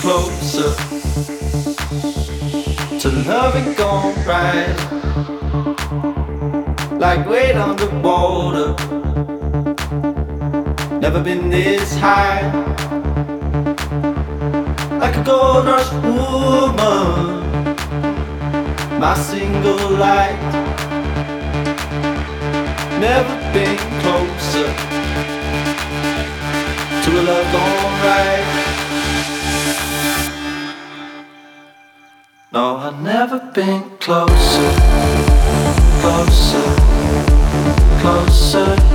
closer to loving gone right. Like weight on the water. Never been this high. Like a gold rush woman, my single light. Never been closer to a love gone right. I've never been closer, closer, closer.